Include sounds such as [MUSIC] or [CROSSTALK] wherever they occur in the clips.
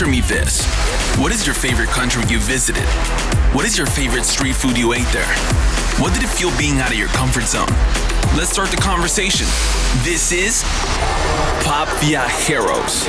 Answer me this. What is your favorite country you visited? What is your favorite street food you ate there? What did it feel being out of your comfort zone? Let's start the conversation. This is Pop Viajeros.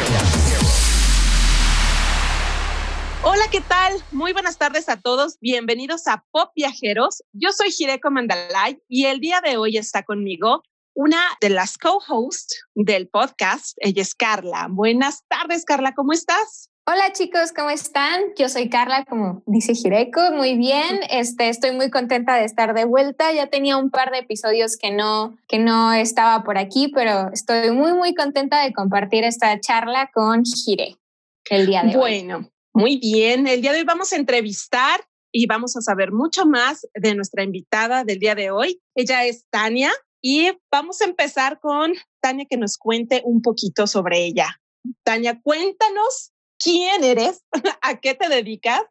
Hola, ¿qué tal? Muy buenas tardes a todos. Bienvenidos a Pop Viajeros. Yo soy Jireko Mandalay y el día de hoy está conmigo una de las co-hosts del podcast. Ella es Carla. Buenas tardes, Carla. ¿Cómo estás? Hola chicos, ¿cómo están? Yo soy Carla, como dice Jireko, muy bien. Este, estoy muy contenta de estar de vuelta. Ya tenía un par de episodios que no, que no estaba por aquí, pero estoy muy, muy contenta de compartir esta charla con Jire el día de hoy. Bueno, muy bien. El día de hoy vamos a entrevistar y vamos a saber mucho más de nuestra invitada del día de hoy. Ella es Tania y vamos a empezar con Tania que nos cuente un poquito sobre ella. Tania, cuéntanos quién eres, [LAUGHS] a qué te dedicas,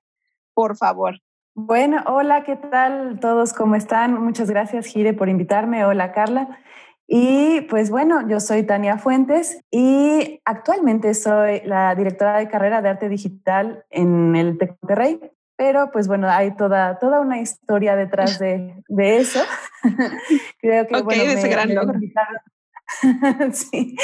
por favor. Bueno, hola, ¿qué tal todos? ¿Cómo están? Muchas gracias, Gire, por invitarme. Hola, Carla. Y pues bueno, yo soy Tania Fuentes y actualmente soy la directora de carrera de arte digital en el Tec Monterrey. Pero pues bueno, hay toda, toda una historia detrás de, de eso. [LAUGHS] Creo que bueno, ese gran logro. [LAUGHS] sí.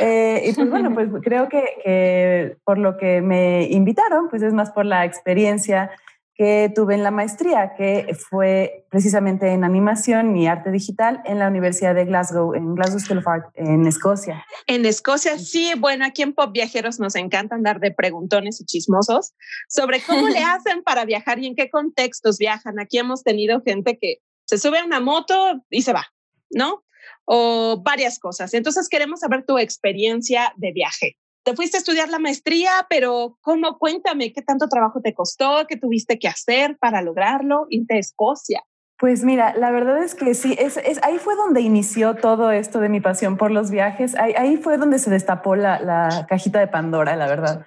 Eh, y pues bueno, pues creo que, por lo que me invitaron, pues es más por la experiencia que tuve en la maestría, que fue precisamente en animación y arte digital en la Universidad de Glasgow, en Glasgow School of Art, en Escocia. En Escocia, sí, bueno, aquí en Pop Viajeros nos encanta andar de preguntones y chismosos sobre cómo le [LAUGHS] hacen para viajar y en qué contextos viajan. Aquí hemos tenido gente que se sube a una moto y se va, ¿no? O varias cosas. Entonces queremos saber tu experiencia de viaje. Te fuiste a estudiar la maestría, pero ¿cómo? Cuéntame, ¿qué tanto trabajo te costó? ¿Qué tuviste que hacer para lograrlo? Irte a Escocia. Pues mira, la verdad es que sí, es, ahí fue donde inició todo esto de mi pasión por los viajes. Ahí, fue donde se destapó la, la cajita de Pandora, la verdad.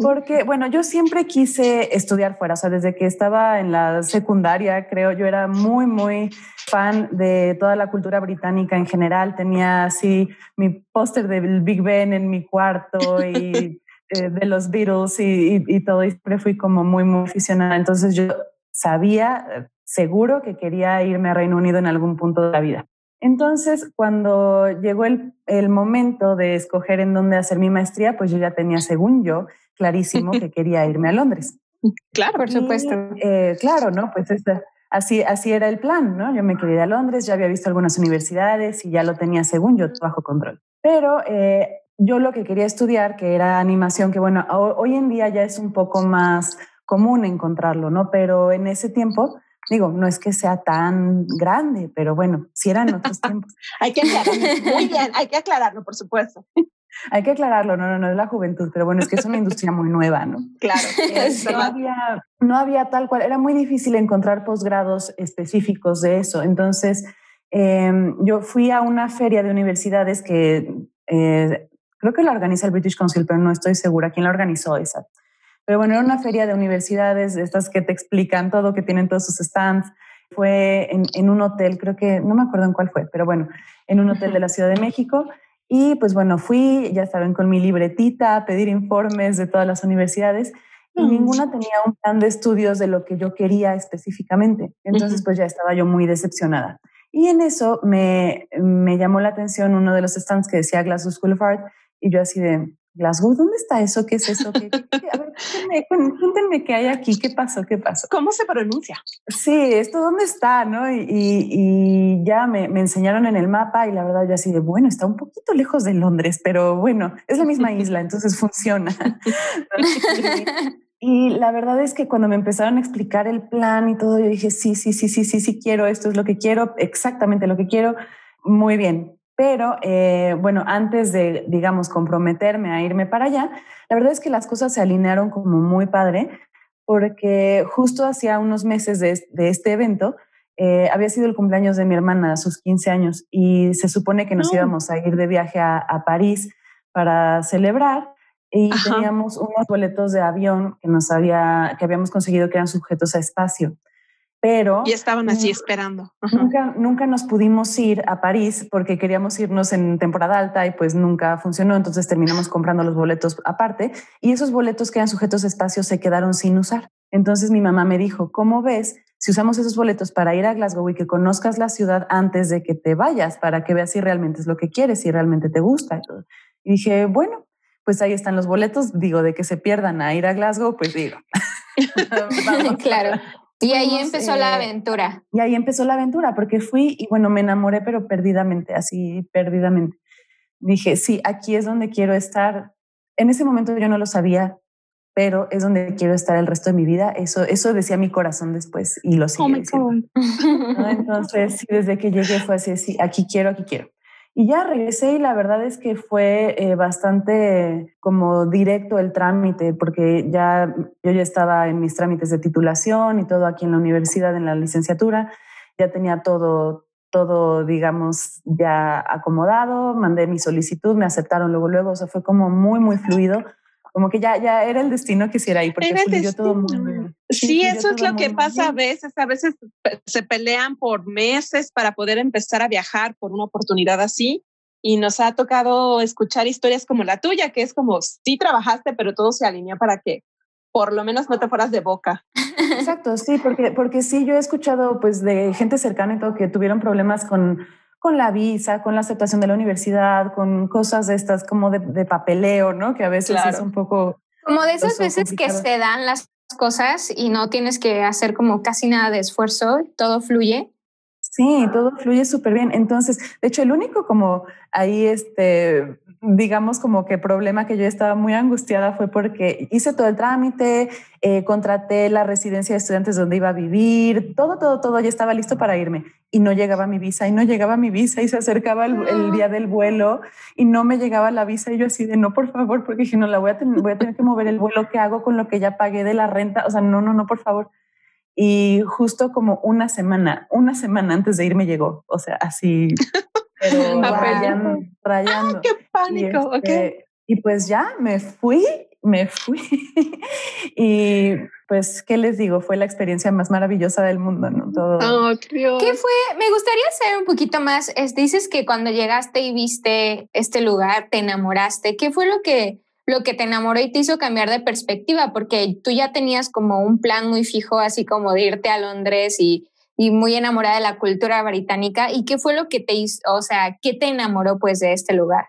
Porque, bueno, yo siempre quise estudiar fuera, o sea, desde que estaba en la secundaria, creo, yo era muy, muy fan de toda la cultura británica en general. Tenía así mi póster del Big Ben en mi cuarto y [LAUGHS] eh, de los Beatles y, y, todo, y siempre fui como muy, muy aficionada. Entonces yo sabía seguro que quería irme a Reino Unido en algún punto de la vida. Entonces, cuando llegó el, el, momento de escoger en dónde hacer mi maestría, pues yo ya tenía, según yo, clarísimo que quería irme a Londres. [LAUGHS] Claro, por supuesto. Eh, claro, ¿no? Pues así, así era el plan, ¿no? Yo me quería ir a Londres, ya había visto algunas universidades y ya lo tenía, según yo, bajo control. Pero eh, yo lo que quería estudiar, que era animación, que bueno, hoy en día ya es un poco más común encontrarlo, ¿no? Pero en ese tiempo Digo, no es que sea tan grande, pero bueno, si eran otros [LAUGHS] tiempos. hay que aclararlo. Muy bien, hay que aclararlo, por supuesto. Hay que aclararlo, no, no, no es la juventud, pero bueno, es que es una industria muy nueva, ¿no? [LAUGHS] Claro. no, había, no había tal cual, era muy difícil encontrar posgrados específicos de eso. Entonces, em, yo fui a una feria de universidades que eh, creo que la organiza el British Council, pero no estoy segura quién la organizó esa. Pero bueno, era una feria de universidades, estas que te explican todo, que tienen todos sus stands. Fue en, en un hotel, creo que, no me acuerdo en cuál fue, pero bueno, en un hotel de la Ciudad de México. Y pues bueno, fui, ya saben, con mi libretita a pedir informes de todas las universidades y mm. ninguna tenía un plan de estudios de lo que yo quería específicamente. Entonces, pues ya estaba yo muy decepcionada. Y en eso me, me llamó la atención uno de los stands que decía Glasgow School of Art y yo así de, Glasgow, ¿dónde está eso? ¿Qué es eso? ¿Qué, A ver, cuéntenme, qué hay aquí, qué pasó, qué pasó. ¿Cómo se pronuncia? Sí, esto dónde está, ¿no? Y, y, ya me, me, enseñaron en el mapa y la verdad yo así de, bueno, está un poquito lejos de Londres, pero bueno, es la misma [LAUGHS] isla, entonces funciona. [LAUGHS] y la verdad es que cuando me empezaron a explicar el plan y todo, yo dije, sí, sí, sí, sí, sí, sí quiero, esto es lo que quiero, exactamente lo que quiero. Muy bien, pero eh, bueno, antes de, digamos, comprometerme a irme para allá, la verdad es que las cosas se alinearon como muy padre, porque justo hacía unos meses de, este evento, eh, había sido el cumpleaños de mi hermana a sus 15 años y se supone que nos oh. íbamos a ir de viaje a, París para celebrar y teníamos unos boletos de avión que nos había, que habíamos conseguido que eran sujetos a espacio pero... Y estaban así esperando. Nunca, nunca nos pudimos ir a París porque queríamos irnos en temporada alta y pues nunca funcionó, entonces terminamos comprando los boletos aparte y esos boletos que eran sujetos a espacio se quedaron sin usar. Entonces mi mamá me dijo, ¿cómo ves si usamos esos boletos para ir a Glasgow y que conozcas la ciudad antes de que te vayas, para que veas si realmente es lo que quieres, si realmente te gusta? Y dije, bueno, pues ahí están los boletos, digo, de que se pierdan a ir a Glasgow, pues digo. [LAUGHS] [LAUGHS] claro. Y ahí empezó la eh, aventura. Y ahí empezó la aventura, porque fui y bueno, me enamoré, pero perdidamente, así perdidamente. Dije, sí, aquí es donde quiero estar. En ese momento yo no lo sabía, pero es donde quiero estar el resto de mi vida. Eso, eso decía mi corazón después y lo sigue oh Entonces, desde que llegué fue así, sí, aquí quiero, aquí quiero. Y ya regresé y la verdad es que fue eh, bastante como directo el trámite, porque ya yo ya estaba en mis trámites de titulación y todo aquí en la universidad, en la licenciatura, ya tenía todo, todo, digamos, ya acomodado, mandé mi solicitud, me aceptaron luego, luego, o sea, fue como muy, muy fluido como que ya, ya era el destino que hiciera ahí, porque fluyó todo muy Sí, eso es lo que pasa a veces. A veces se pelean por meses para poder empezar a viajar por una oportunidad así. Y nos ha tocado escuchar historias como la tuya, que es como, sí trabajaste, pero todo se alineó para que por lo menos no te fueras de boca. Exacto, sí, porque, porque sí, yo he escuchado pues de gente cercana y todo que tuvieron problemas con con la visa, con la aceptación de la universidad, con cosas de estas como de, papeleo, ¿no? Que a veces es un poco... Como de esas veces que se dan las cosas y no tienes que hacer como casi nada de esfuerzo, todo fluye. Sí, todo fluye súper bien. Entonces, de hecho, el único como ahí, este, digamos como que problema que yo estaba muy angustiada fue porque hice todo el trámite, eh, contraté la residencia de estudiantes donde iba a vivir, todo, todo, todo, ya estaba listo para irme. Y no llegaba mi visa y no llegaba mi visa y se acercaba el, día del vuelo y no me llegaba la visa y yo así de no, por favor, porque dije, no, la voy a tener, voy a tener que mover el vuelo que hago con lo que ya pagué de la renta, o sea, no, no, no, por favor. Y justo como una semana, una semana antes de irme llegó, o sea, así, [LAUGHS] pero [LAUGHS] rayando, rayando. ¡Qué pánico! Y, este, y pues ya me fui, me fui. [LAUGHS] y pues, ¿qué les digo? Fue la experiencia más maravillosa del mundo, ¿no? Todo. Oh, ¿Qué fue? Me gustaría saber un poquito más. dices que cuando llegaste y viste este lugar, te enamoraste. ¿Qué fue lo que lo que te enamoró y te hizo cambiar de perspectiva, porque tú ya tenías como un plan muy fijo, así como de irte a Londres y, y muy enamorada de la cultura británica. ¿Y qué fue lo que te hizo, o sea, qué te enamoró pues de este lugar?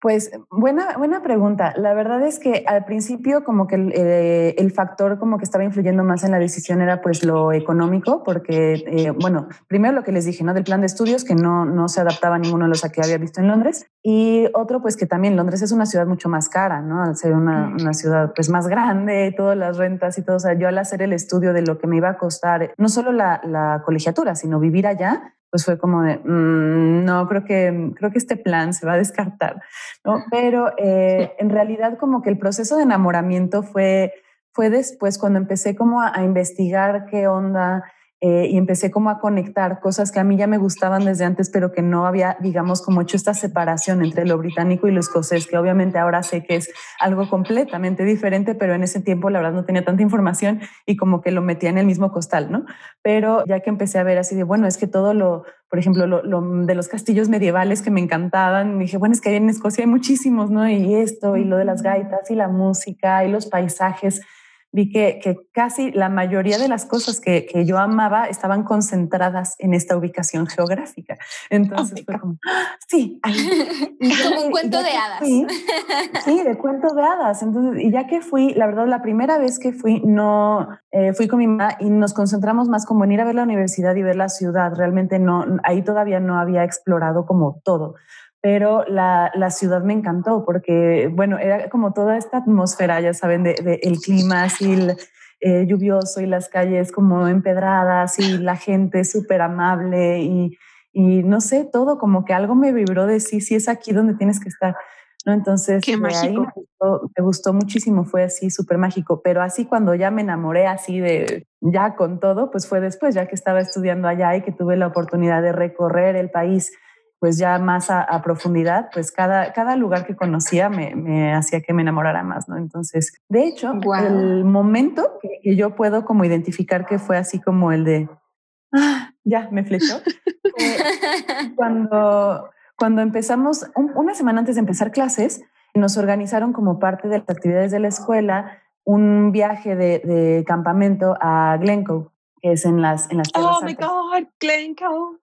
Pues buena, buena pregunta. La verdad es que al principio como que el, eh, el, factor como que estaba influyendo más en la decisión era pues lo económico, porque eh, bueno, primero lo que les dije, ¿no? Del plan de estudios que no, no se adaptaba a ninguno de los que había visto en Londres y otro pues que también Londres es una ciudad mucho más cara, ¿no? Al ser una, una ciudad pues más grande, todas las rentas y todo, o sea, yo al hacer el estudio de lo que me iba a costar, no solo la, la colegiatura, sino vivir allá, pues fue como de, mm, no, creo que, creo que este plan se va a descartar, ¿no? Pero eh, en realidad como que el proceso de enamoramiento fue, fue después cuando empecé como a, a investigar qué onda, eh, y empecé como a conectar cosas que a mí ya me gustaban desde antes, pero que no había, digamos, como hecho esta separación entre lo británico y lo escocés, que obviamente ahora sé que es algo completamente diferente, pero en ese tiempo la verdad no tenía tanta información y como que lo metía en el mismo costal, ¿no? Pero ya que empecé a ver así de, bueno, es que todo lo, por ejemplo, lo, de los castillos medievales que me encantaban, dije, bueno, es que en Escocia hay muchísimos, ¿no? Y esto, y lo de las gaitas, y la música, y los paisajes vi que, que, casi la mayoría de las cosas que, que, yo amaba estaban concentradas en esta ubicación geográfica. Entonces fue como, ¡Ah, sí, [LAUGHS] como un cuento de hadas. sí, de cuento de hadas. Entonces, y ya que fui, la verdad, la primera vez que fui, no eh, fui con mi mamá y nos concentramos más como en ir a ver la universidad y ver la ciudad. Realmente no, ahí todavía no había explorado como todo pero la, la, ciudad me encantó porque, bueno, era como toda esta atmósfera, ya saben, de, de el clima así eh, lluvioso y las calles como empedradas y la gente súper amable y, y, no sé, todo como que algo me vibró de sí, sí es aquí donde tienes que estar. ¿no? Entonces, Qué mágico. me, gustó, me gustó muchísimo, fue así súper mágico, pero así cuando ya me enamoré así de ya con todo, pues fue después, ya que estaba estudiando allá y que tuve la oportunidad de recorrer el país pues ya más a, profundidad, pues cada, cada lugar que conocía me, me, hacía que me enamorara más, ¿no? Entonces, de hecho, el momento que, yo puedo como identificar que fue así como el de, ah, ya, me flechó, [LAUGHS] cuando, cuando empezamos, una semana antes de empezar clases, nos organizaron como parte de las actividades de la escuela un viaje de, de campamento a Glencoe, que es en las, en las Oh my God, Glencoe.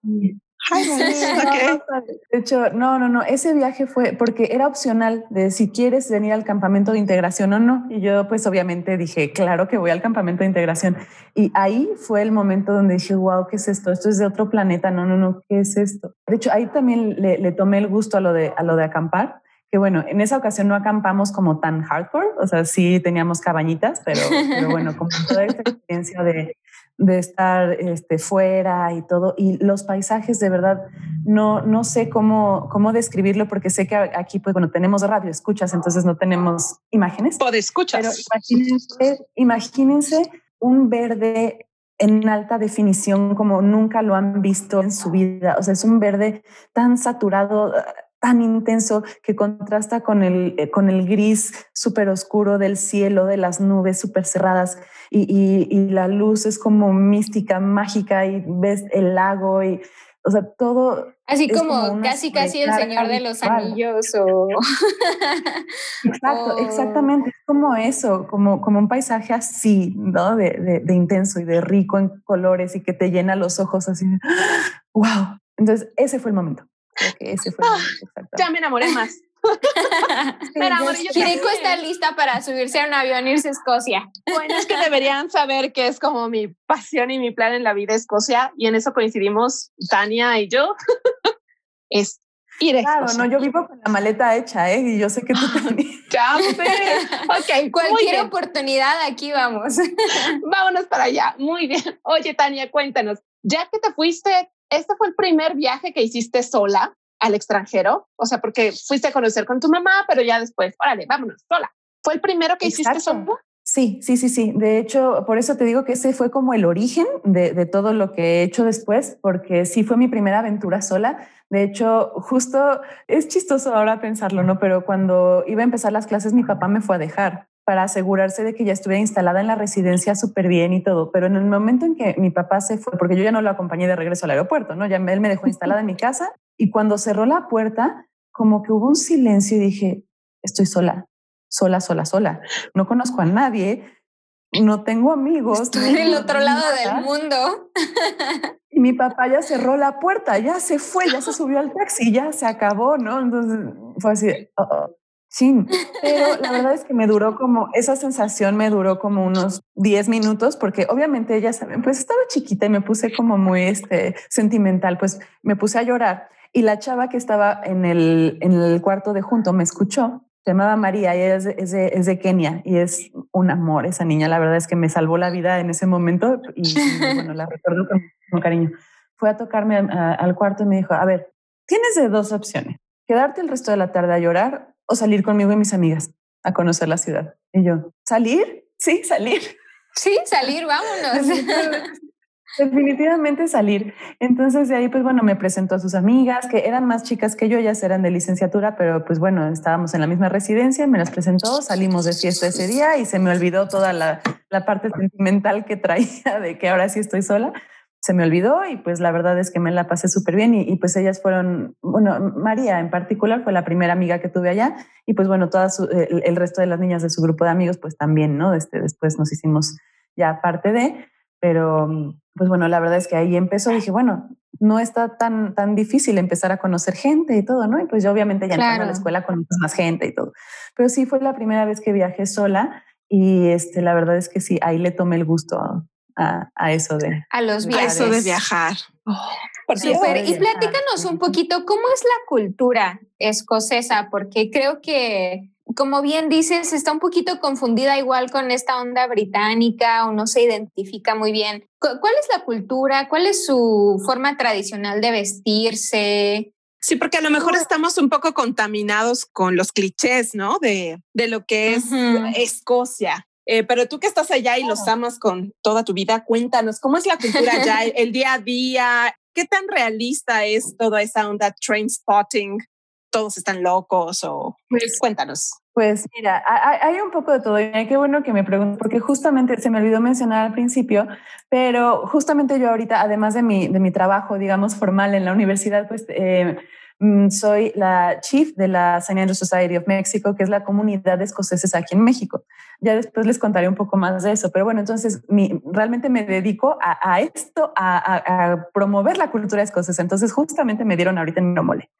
[LAUGHS] De hecho, no, no, no, ese viaje fue porque era opcional de si quieres venir al campamento de integración o no. Y yo pues obviamente dije, claro que voy al campamento de integración. Y ahí fue el momento donde dije, wow, ¿qué es esto? Esto es de otro planeta. No, no, no, ¿qué es esto? De hecho, ahí también le, le tomé el gusto a lo de, a lo de acampar que bueno, en esa ocasión no acampamos como tan hardcore, o sea, sí teníamos cabañitas, pero, pero bueno, como toda esta experiencia de, de estar este, fuera y todo. Y los paisajes, de verdad, no, no sé cómo, cómo describirlo, porque sé que aquí, pues bueno, tenemos radio, escuchas, entonces no tenemos imágenes. Pod escuchas. Pero imagínense, imagínense un verde en alta definición como nunca lo han visto en su vida. O sea, es un verde tan saturado, tan intenso que contrasta con el, eh, con el gris súper oscuro del cielo, de las nubes súper cerradas y, y, la luz es como mística, mágica y ves el lago y, o sea, todo. Así como, casi, casi el Señor de los Anillos o. [LAUGHS] Exacto, exactamente. Es como eso, como, como un paisaje así, ¿no? De, de, de intenso y de rico en colores y que te llena los ojos así. ¡Wow! [GASPS] Entonces, ese fue el momento. Creo que ese fue el ah, momento. Ya me enamoré más. [LAUGHS] Kiriko está lista para subirse a un avión e irse a Escocia. Bueno, es que deberían saber que es como mi pasión y mi plan en la vida Escocia y en eso coincidimos Tania y yo. [LAUGHS] es ir a Claro, no, yo vivo con la maleta hecha, ¿eh? Y yo sé que tú también. [LAUGHS] ya Ok, cualquier oportunidad aquí vamos. Vámonos para allá. Muy bien. Oye, Tania, cuéntanos, ya que te fuiste, este fue el primer viaje que hiciste sola al extranjero? O sea, porque fuiste a conocer con tu mamá, pero ya después, órale, vámonos, sola. ¿Fue el primero que hiciste solo? Sí, sí, sí, sí. De hecho, por eso te digo que ese fue como el origen de, de, todo lo que he hecho después, porque sí fue mi primera aventura sola. De hecho, justo es chistoso ahora pensarlo, ¿no? Pero cuando iba a empezar las clases, mi papá me fue a dejar para asegurarse de que ya estuviera instalada en la residencia súper bien y todo. Pero en el momento en que mi papá se fue, porque yo ya no lo acompañé de regreso al aeropuerto, ¿no? Ya él me dejó instalada en mi casa y cuando cerró la puerta, como que hubo un silencio y dije, estoy sola, sola, sola, sola. No conozco a nadie, no tengo amigos. Estoy en el otro lado del mundo. Y mi papá ya cerró la puerta, ya se fue, ya se subió al taxi, ya se acabó, ¿no? Entonces fue así, oh, Sí, pero la verdad es [LAUGHS] que me duró como, esa sensación me duró como unos 10 minutos, porque obviamente ya saben, pues estaba chiquita y me puse como muy este, sentimental, pues me puse a llorar y la chava que estaba en el, en el cuarto de junto me escuchó, se llamaba María y es, es, de, es de Kenia y es un amor esa niña, la verdad es que me salvó la vida en ese momento y, bueno, la recuerdo con, cariño. Fue a tocarme al cuarto y me dijo, a ver, tienes de dos opciones, quedarte el resto de la tarde a llorar o salir conmigo y mis amigas a conocer la ciudad. Y yo, ¿salir? Sí, salir. Sí, salir, vámonos. Definitivamente salir. Entonces de ahí, pues bueno, me presentó a sus amigas, que eran más chicas que yo, ellas eran de licenciatura, pero pues bueno, estábamos en la misma residencia, me las presentó, salimos de fiesta ese día y se me olvidó toda la, la parte sentimental que traía de que ahora sí estoy sola se me olvidó y pues la verdad es que me la pasé súper bien y, pues ellas fueron, bueno, María en particular fue la primera amiga que tuve allá y pues bueno, todas el, resto de las niñas de su grupo de amigos pues también, ¿no? Este, después nos hicimos ya parte de, pero pues bueno, la verdad es que ahí empezó, dije, bueno, no está tan, tan difícil empezar a conocer gente y todo, ¿no? Y pues yo obviamente ya claro. a la escuela con más gente y todo, pero sí fue la primera vez que viajé sola y este, la verdad es que sí, ahí le tomé el gusto a, eso de... A los viajes. eso de viajar. Oh, y platícanos un poquito, ¿cómo es la cultura escocesa? Porque creo que, como bien dices, está un poquito confundida igual con esta onda británica o no se identifica muy bien. ¿Cuál es la cultura? ¿Cuál es su forma tradicional de vestirse? Sí, porque a lo mejor estamos un poco contaminados con los clichés, ¿no? De, de lo que es Escocia. Eh, pero tú que estás allá y los amas con toda tu vida, cuéntanos, ¿cómo es la cultura allá, [LAUGHS] el, día a día? ¿qué tan realista es toda esa onda train spotting? ¿Todos están locos o pues, cuéntanos? Pues mira, hay, un poco de todo. Y qué bueno que me preguntes, porque justamente se me olvidó mencionar al principio, pero justamente yo ahorita, además de mi, de mi trabajo, digamos, formal en la universidad, pues eh, soy la chief de la St. Andrews Society of Mexico, que es la comunidad de escoceses aquí en México. Ya después les contaré un poco más de eso, pero bueno, entonces mi, realmente me dedico a, esto, a, promover la cultura escocesa. Entonces justamente me dieron ahorita en mole.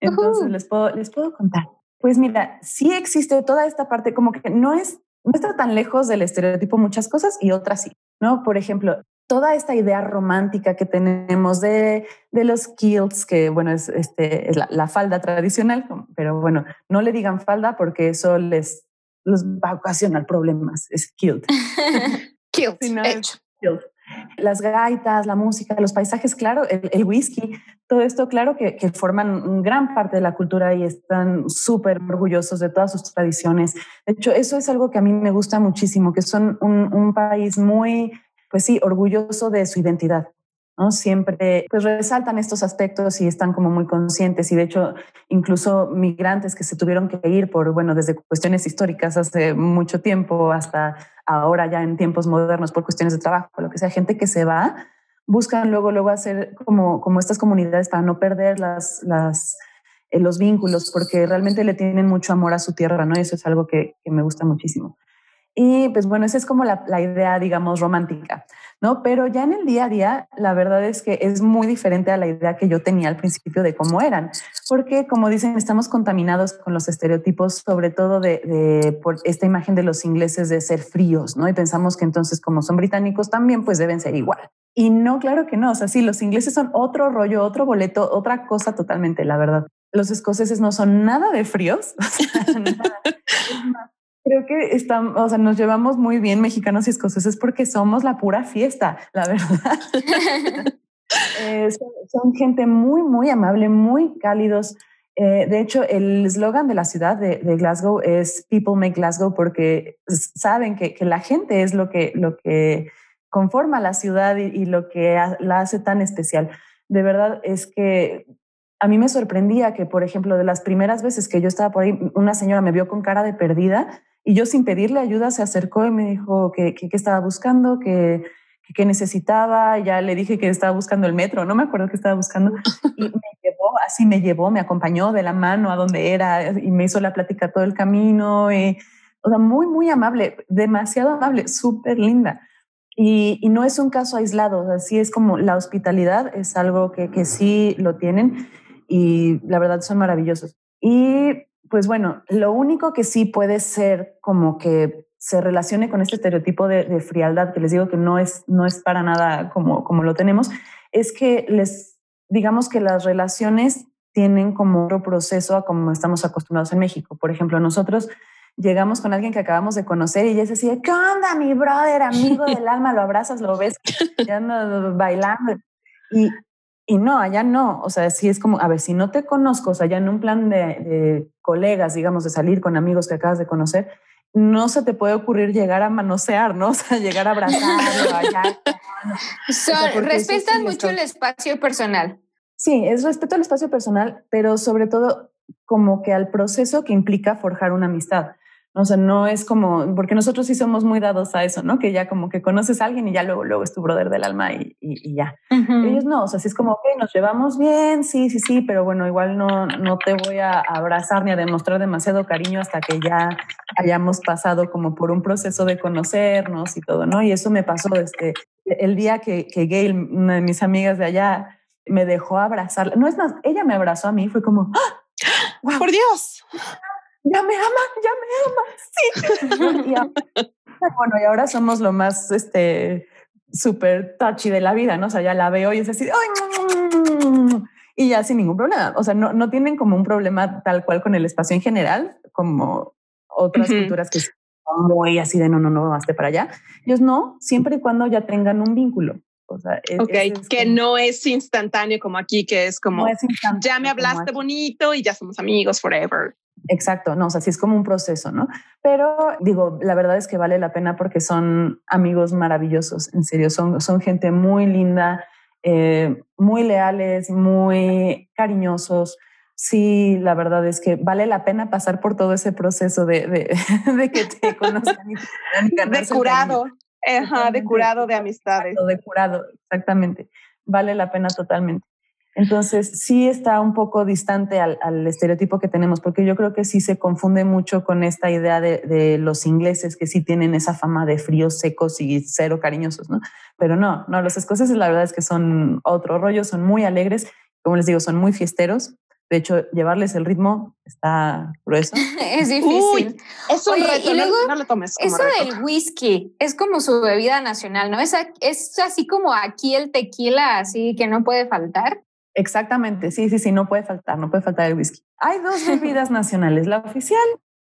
Entonces les, puedo, les puedo contar. Pues mira, sí existe toda esta parte, como que no es, no está tan lejos del estereotipo muchas cosas y otras sí, ¿no? Por ejemplo, toda esta idea romántica que tenemos de, de los kilts, que bueno, es, este, es la, falda tradicional, pero bueno, no le digan falda porque eso les, les va a ocasionar problemas, es kilt. [LAUGHS] kilt, kilt. Las gaitas, la música, los paisajes, claro, el, whisky, todo esto, claro, que, que, forman gran parte de la cultura y están súper orgullosos de todas sus tradiciones. De hecho, eso es algo que a mí me gusta muchísimo, que son un, un país muy, pues sí, orgulloso de su identidad. ¿no? Siempre pues resaltan estos aspectos y están como muy conscientes y de hecho incluso migrantes que se tuvieron que ir por, bueno, desde cuestiones históricas hace mucho tiempo hasta ahora ya en tiempos modernos por cuestiones de trabajo, lo que sea, gente que se va, buscan luego, luego hacer como, como estas comunidades para no perder las, las, eh, los vínculos, porque realmente le tienen mucho amor a su tierra, ¿no? Eso es algo que, que me gusta muchísimo. Y pues bueno, esa es como la, la, idea, digamos, romántica, ¿no? Pero ya en el día a día, la verdad es que es muy diferente a la idea que yo tenía al principio de cómo eran, porque como dicen, estamos contaminados con los estereotipos, sobre todo de, de por esta imagen de los ingleses de ser fríos, ¿no? Y pensamos que entonces como son británicos también, pues deben ser igual. Y no, claro que no, o sea, sí, los ingleses son otro rollo, otro boleto, otra cosa totalmente, la verdad. Los escoceses no son nada de fríos, [LAUGHS] o sea, nada. Creo que estamos, o sea, nos llevamos muy bien mexicanos y escoceses porque somos la pura fiesta, la verdad. [LAUGHS] Eh, son, gente muy, muy amable, muy cálidos. Eh, de hecho, el eslogan de la ciudad de, Glasgow es People Make Glasgow porque saben que, que, la gente es lo que, lo que conforma la ciudad y, y lo que la hace tan especial. De verdad es que a mí me sorprendía que, por ejemplo, de las primeras veces que yo estaba por ahí, una señora me vio con cara de perdida y yo sin pedirle ayuda se acercó y me dijo que, que, estaba buscando, que, que, necesitaba. Ya le dije que estaba buscando el metro, no me acuerdo que estaba buscando. [LAUGHS] Y me llevó, así me llevó, me acompañó de la mano a donde era y me hizo la plática todo el camino. Y, o sea, muy, muy amable, demasiado amable, súper linda. Y, y, no es un caso aislado, así es como la hospitalidad es algo que, que sí lo tienen y la verdad son maravillosos. Y pues bueno, lo único que sí puede ser como que se relacione con este estereotipo de, frialdad, que les digo que no es, no es para nada como, como lo tenemos, es que les digamos que las relaciones tienen como otro proceso a como estamos acostumbrados en México. Por ejemplo, nosotros llegamos con alguien que acabamos de conocer y ya es así, ¿qué onda, mi brother, amigo del alma? Lo abrazas, lo ves, ya [LAUGHS] anda bailando. Y, y no, allá no. O sea, sí es como, a ver, si no te conozco, o sea, ya en un plan de, colegas, digamos, de salir con amigos que acabas de conocer, no se te puede ocurrir llegar a manosear, ¿no? [LAUGHS] O sea, llegar a abrazarlo allá. respetan mucho el espacio personal. Sí, es respeto al espacio personal, pero sobre todo como que al proceso que implica forjar una amistad. O sea, no es como, porque nosotros sí somos muy dados a eso, ¿no? Que ya como que conoces a alguien y ya luego, luego es tu brother del alma y, y, ya. Ellos no, o sea, sí es como, ok, nos llevamos bien, sí, sí, sí, pero bueno, igual no, no te voy a abrazar ni a demostrar demasiado cariño hasta que ya hayamos pasado como por un proceso de conocernos y todo, ¿no? Y eso me pasó este, el día que, que Gail, una de mis amigas de allá, me dejó abrazar. No es más, ella me abrazó a mí, fue como, ¡Ah! ¡Por Dios! Ya me ama, ya me ama, sí. y [LAUGHS] bueno, y ahora somos lo más, este, súper touchy de la vida, ¿no? O sea, ya la veo y es así, ¡ay! Y ya sin ningún problema. O sea, no, no tienen como un problema tal cual con el espacio en general, como otras culturas que son muy así de no, no, no, hazte para allá. Ellos no, siempre y cuando ya tengan un vínculo. O sea, ok, que no es instantáneo como aquí, que es como, ya me hablaste bonito y ya somos amigos forever. Exacto, no, o sea, sí es como un proceso, ¿no? Pero digo, la verdad es que vale la pena porque son amigos maravillosos, en serio, son, son gente muy linda, eh, muy leales, muy cariñosos. Sí, la verdad es que vale la pena pasar por todo ese proceso de, de, [LAUGHS] que te conozcan y, de curado, Ajá, de curado de amistades. De curado, exactamente. Vale la pena totalmente. Entonces, sí está un poco distante al, estereotipo que tenemos, porque yo creo que sí se confunde mucho con esta idea de, los ingleses que sí tienen esa fama de fríos, secos y cero cariñosos, ¿no? Pero no, no, los escoceses la verdad es que son otro rollo, son muy alegres, como les digo, son muy fiesteros. De hecho, llevarles el ritmo está grueso. [LAUGHS] es difícil. es un reto, y luego, no, lo tomes como Eso del whisky es como su bebida nacional, ¿no? Es, es así como aquí el tequila, así que no puede faltar. Exactamente, sí, sí, sí, no puede faltar, no puede faltar el whisky. Hay dos bebidas nacionales, la oficial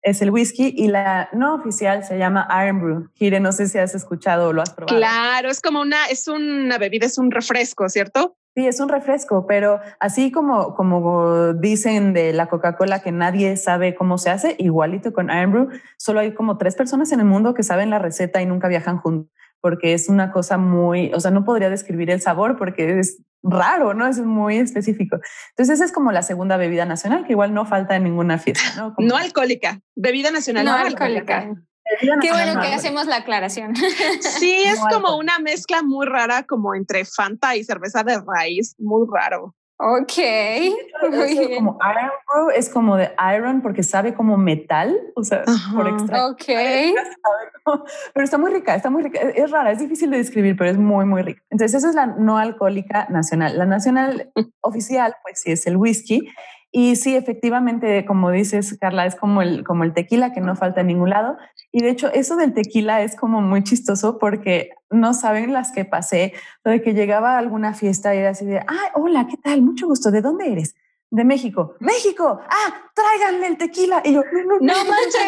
es el whisky y la no oficial se llama Iron Brew. Gire, no sé si has escuchado o lo has probado. Claro, es como una, es una bebida, es un refresco, ¿cierto? Sí, es un refresco, pero así como, como dicen de la Coca-Cola que nadie sabe cómo se hace, igualito con Iron Brew, solo hay como tres personas en el mundo que saben la receta y nunca viajan juntos porque es una cosa muy, o sea, no podría describir el sabor porque es raro, ¿no? Es muy específico. Entonces, esa es como la segunda bebida nacional, que igual no falta en ninguna fiesta, ¿no? no alcohólica, bebida nacional no, alcohólica. Qué bueno que hacemos la aclaración. Sí, es como una mezcla muy rara, como entre Fanta y cerveza de raíz, muy raro. Ok. [LAUGHS] Como Iron Brew es como de iron porque sabe como metal, o sea, por extra. Ok. Pero está muy rica, está muy rica. Es rara, es difícil de describir, pero es muy, muy rica. Entonces, esa es la no alcohólica nacional. La nacional [LAUGHS] oficial, pues sí, es el whisky. Y sí, efectivamente, como dices, Carla, es como el, como el tequila que no falta en ningún lado. Y de hecho, eso del tequila es como muy chistoso porque no saben las que pasé, de que llegaba a alguna fiesta y era así de, ah, hola, ¿qué tal? Mucho gusto. ¿De dónde eres? De México. México. Ah, tráiganme el tequila. Y yo, no, no, no, manches.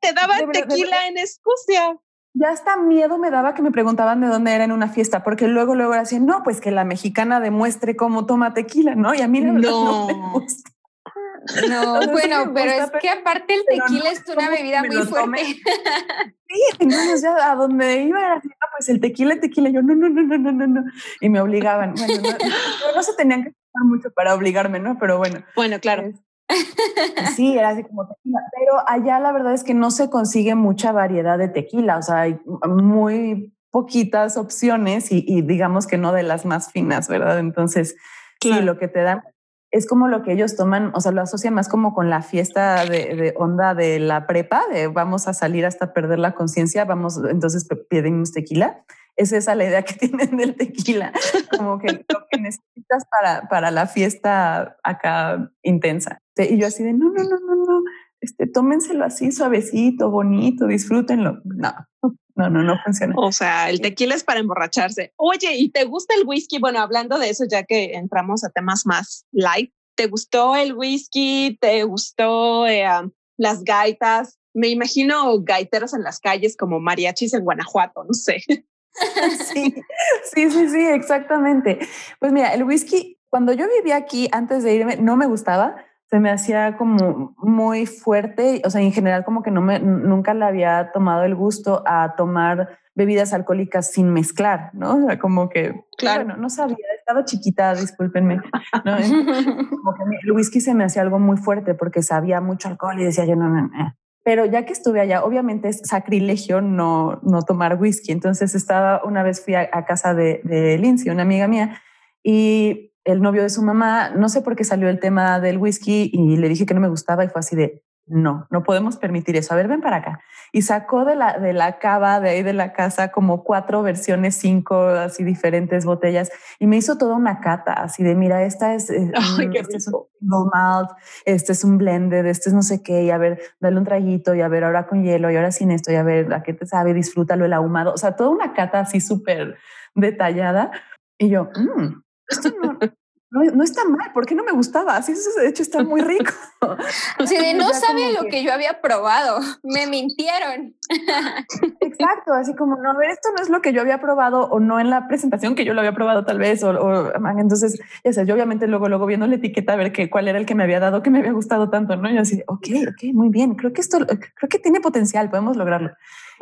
Te daban tequila en Escocia ya hasta miedo me daba que me preguntaban de dónde era en una fiesta, porque luego, luego era así, no, pues que la mexicana demuestre cómo toma tequila, ¿no? Y a mí [LAUGHS] no, no me gusta. No, bueno, pero es que aparte el tequila es una bebida muy fuerte. Sí, entonces ya a donde iba era así, no, pues el tequila, el tequila, yo no, no, no, no, no, no, no. Y me obligaban. Bueno, no, no se tenían que estar mucho para obligarme, ¿no? Pero bueno. Bueno, claro. Sí, era así como tequila, pero allá la verdad es que no se consigue mucha variedad de tequila, o sea, hay muy poquitas opciones y, digamos que no de las más finas, ¿verdad? Entonces, sí, lo que te dan es como lo que ellos toman, o sea, lo asocian más como con la fiesta de, de onda de la prepa, de vamos a salir hasta perder la conciencia, vamos, entonces pedimos tequila es esa la idea que [LAUGHS] tienen del tequila, como que lo que necesitas para, para la fiesta acá intensa. Y yo así de, no, no, no, no, no, este, tómenselo así suavecito, bonito, disfrútenlo. No, no, no, no funciona. O sea, el tequila es para emborracharse. Oye, ¿y te gusta el whisky? Bueno, hablando de eso, ya que entramos a temas más light, ¿te gustó el whisky? ¿Te gustó eh, las gaitas? Me imagino gaiteros en las calles como mariachis en Guanajuato, no sé. [LAUGHS] sí, sí, sí, sí, exactamente. Pues mira, el whisky, cuando yo vivía aquí antes de irme, no me gustaba, se me hacía como muy fuerte, o sea, en general como que no me, nunca le había tomado el gusto a tomar bebidas alcohólicas sin mezclar, ¿no? O sea, como que, claro, bueno, no sabía, estaba chiquita, discúlpenme, ¿no? [LAUGHS] como que el whisky se me hacía algo muy fuerte porque sabía mucho alcohol y decía yo, no, no, no. Pero ya que estuve allá, obviamente es sacrilegio no, no tomar whisky. Entonces estaba, una vez fui a, casa de, de Lindsay, una amiga mía, y el novio de su mamá, no sé por qué salió el tema del whisky y le dije que no me gustaba y fue así de, no, no podemos permitir eso. A ver, ven para acá. Y sacó de la, de la cava de ahí de la casa como cuatro versiones, cinco así diferentes botellas y me hizo toda una cata así de, mira, esta es, eh, [LAUGHS] este es un malt, este es un blended, este es no sé qué, y a ver, dale un traguito y a ver, ahora con hielo y ahora sin esto y a ver, ¿a qué te sabe? Disfrútalo el ahumado. O sea, toda una cata así súper detallada. Y yo, mmm, esto no, no, está mal, ¿por qué no me gustaba? Así, eso de hecho está muy rico. [LAUGHS] [LAUGHS] Sí, de no sabe lo que... yo había probado, [LAUGHS] me mintieron. Exacto, así como, no, a ver, esto no es lo que yo había probado o no en la presentación que yo lo había probado tal vez, o, entonces, ya sé, yo obviamente luego, luego viendo la etiqueta a ver qué, cuál era el que me había dado, que me había gustado tanto, ¿no? Y así, ok, ok, muy bien, creo que esto, creo que tiene potencial, podemos lograrlo.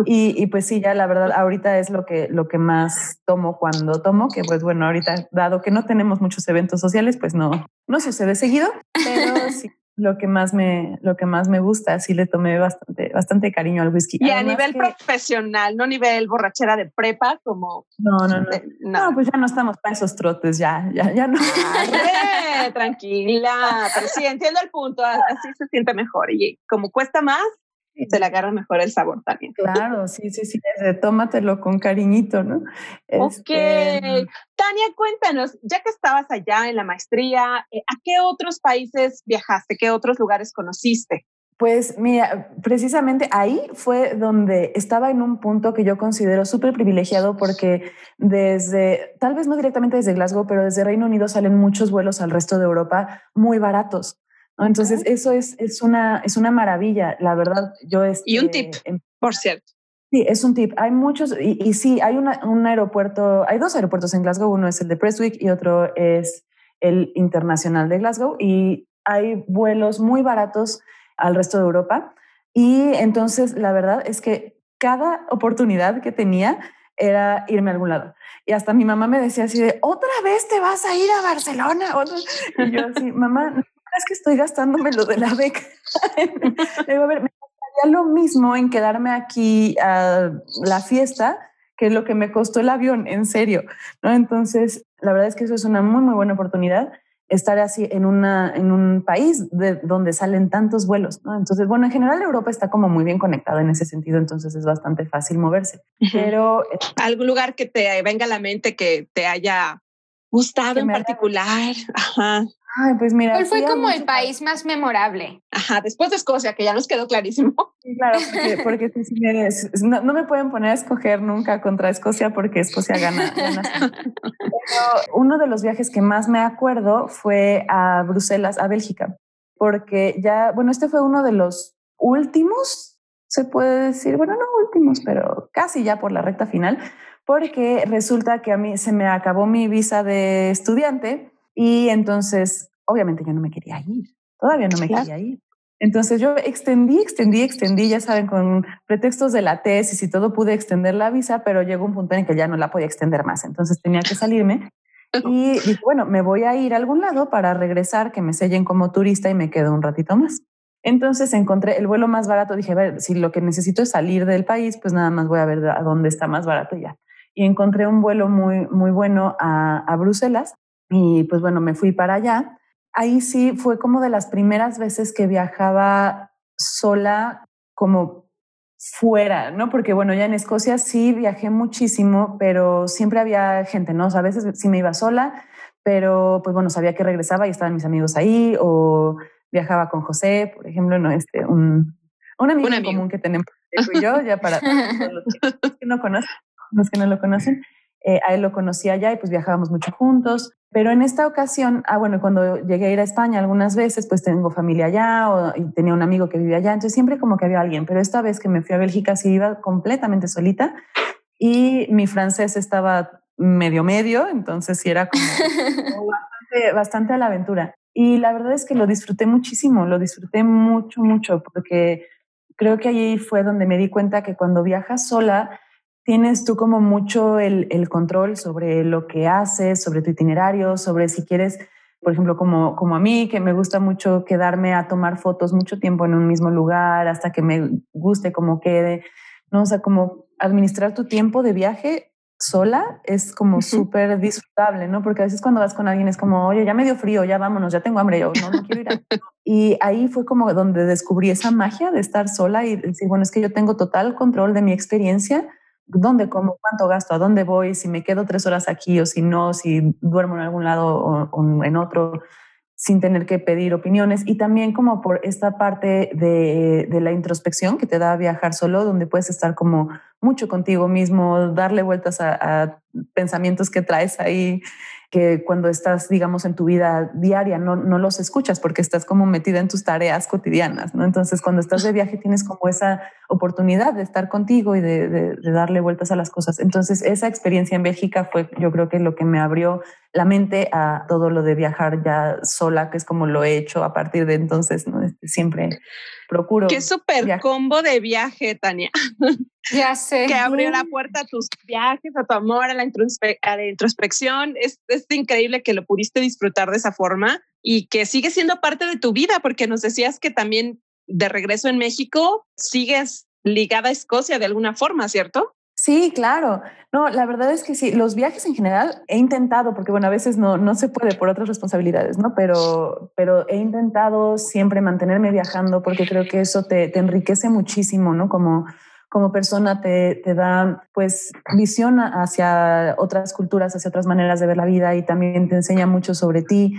Y, pues sí, ya la verdad, ahorita es lo que, lo que más tomo cuando tomo, que pues bueno, ahorita, dado que no tenemos muchos eventos sociales, pues no, no sucede seguido, pero [LAUGHS] sí, lo que más me, lo que más me gusta, sí le tomé bastante, bastante cariño al whisky. Y a nivel profesional, no a nivel borrachera de prepa, como... No, no, no. No, pues ya no estamos para esos trotes, ya, ya, ya no. [LAUGHS] tranquila, pero sí, entiendo el punto, así se siente mejor. Y como cuesta más, se le agarra mejor el sabor también. Claro, sí, sí, sí, tómatelo con cariñito, ¿no? Ok. Este, Tania, cuéntanos, ya que estabas allá en la maestría, eh, ¿a qué otros países viajaste? ¿Qué otros lugares conociste? Pues mira, precisamente ahí fue donde estaba en un punto que yo considero súper privilegiado porque desde, tal vez no directamente desde Glasgow, pero desde Reino Unido salen muchos vuelos al resto de Europa muy baratos. Entonces, eso es, es, una, es una maravilla, la verdad. Yo y un este, tip, em, por cierto. Sí, es un tip. Hay muchos, y, y sí, hay una, un aeropuerto, hay dos aeropuertos en Glasgow, uno es el de Prestwick y otro es el internacional de Glasgow, y hay vuelos muy baratos al resto de Europa. Y entonces, la verdad es que cada oportunidad que tenía era irme a algún lado. Y hasta mi mamá me decía así de, otra vez te vas a ir a Barcelona. Y yo así, mamá, es que estoy gastándome lo de la beca. [LAUGHS] Digo, a ver, me costaría lo mismo en quedarme aquí a la fiesta que lo que me costó el avión, en serio. ¿no? Entonces, la verdad es que eso es una muy, muy buena oportunidad estar así en, una, en un país de donde salen tantos vuelos. ¿no? Entonces, bueno, en general Europa está como muy bien conectada en ese sentido, entonces es bastante fácil moverse. Pero... ¿Algún lugar que te venga a la mente que te haya gustado en particular? Ajá. Ay, pues mira. ¿Cuál fue como el país más memorable? Ajá, después de Escocia, que ya nos quedó clarísimo. Sí, claro, porque, [LAUGHS] no, me pueden poner a escoger nunca contra Escocia porque Escocia gana. uno de los viajes que más me acuerdo fue a Bruselas, a Bélgica, porque ya, bueno, este fue uno de los últimos, se puede decir, bueno, no últimos, pero casi ya por la recta final, porque resulta que a mí se me acabó mi visa de estudiante y entonces, obviamente yo no me quería ir, todavía no me quería ir. Entonces yo extendí, extendí, extendí, ya saben, con pretextos de la tesis y todo pude extender la visa, pero llegó un punto en que ya no la podía extender más. Entonces tenía que salirme [LAUGHS] y dije, bueno, me voy a ir a algún lado para regresar, que me sellen como turista y me quedo un ratito más. Entonces encontré el vuelo más barato. Dije, a ver, si lo que necesito es salir del país, pues nada más voy a ver a dónde está más barato ya. Y encontré un vuelo muy, muy bueno a, a Bruselas y pues bueno, me fui para allá. Ahí sí fue como de las primeras veces que viajaba sola como fuera, ¿no? Porque bueno, ya en Escocia sí viajé muchísimo, pero siempre había gente, ¿no? a veces sí me iba sola, pero pues bueno, sabía que regresaba y estaban mis amigos ahí o viajaba con José, por ejemplo, ¿no? Este, un, un amigo, común que tenemos, [LAUGHS] y yo, ya para los que no conocen, los que no lo conocen. Eh, a él lo conocí allá y pues viajábamos mucho juntos. Pero en esta ocasión, ah, bueno, cuando llegué a ir a España algunas veces, pues tengo familia allá o, y tenía un amigo que vivía allá, entonces siempre como que había alguien, pero esta vez que me fui a Bélgica sí iba completamente solita y mi francés estaba medio medio, entonces sí era como, [LAUGHS] bastante, bastante a la aventura. Y la verdad es que lo disfruté muchísimo, lo disfruté mucho, mucho, porque creo que allí fue donde me di cuenta que cuando viajas sola, tienes tú como mucho el, control sobre lo que haces, sobre tu itinerario, sobre si quieres, por ejemplo, como, como a mí, que me gusta mucho quedarme a tomar fotos mucho tiempo en un mismo lugar hasta que me guste como quede, ¿no? O sea, como administrar tu tiempo de viaje sola es como súper disfrutable, ¿no? Porque a veces cuando vas con alguien es como, oye, ya me dio frío, ya vámonos, ya tengo hambre, yo no, no quiero ir. A... [LAUGHS] y ahí fue como donde descubrí esa magia de estar sola y decir, bueno, es que yo tengo total control de mi experiencia dónde como, cuánto gasto, a dónde voy, si me quedo tres horas aquí o si no, si duermo en algún lado o, en otro, sin tener que pedir opiniones. Y también como por esta parte de, de, la introspección que te da viajar solo, donde puedes estar como mucho contigo mismo, darle vueltas a, a pensamientos que traes ahí que cuando estás, digamos, en tu vida diaria no, no los escuchas porque estás como metida en tus tareas cotidianas, ¿no? Entonces, cuando estás de viaje tienes como esa oportunidad de estar contigo y de, de, darle vueltas a las cosas. Entonces, esa experiencia en Bélgica fue, yo creo que lo que me abrió la mente a todo lo de viajar ya sola, que es como lo he hecho a partir de entonces, ¿no? Este, siempre procuro. Qué súper combo de viaje, Tania. [LAUGHS] Ya sé. que abrió la puerta a tus viajes, a tu amor, a la, introspección. Es, es increíble que lo pudiste disfrutar de esa forma y que sigue siendo parte de tu vida, porque nos decías que también de regreso en México sigues ligada a Escocia de alguna forma, ¿cierto? Sí, claro. No, la verdad es que sí, los viajes en general he intentado, porque bueno, a veces no, no se puede por otras responsabilidades, ¿no? Pero, pero he intentado siempre mantenerme viajando porque creo que eso te, enriquece muchísimo, ¿no? Como, como persona te, te, da pues visión hacia otras culturas, hacia otras maneras de ver la vida y también te enseña mucho sobre ti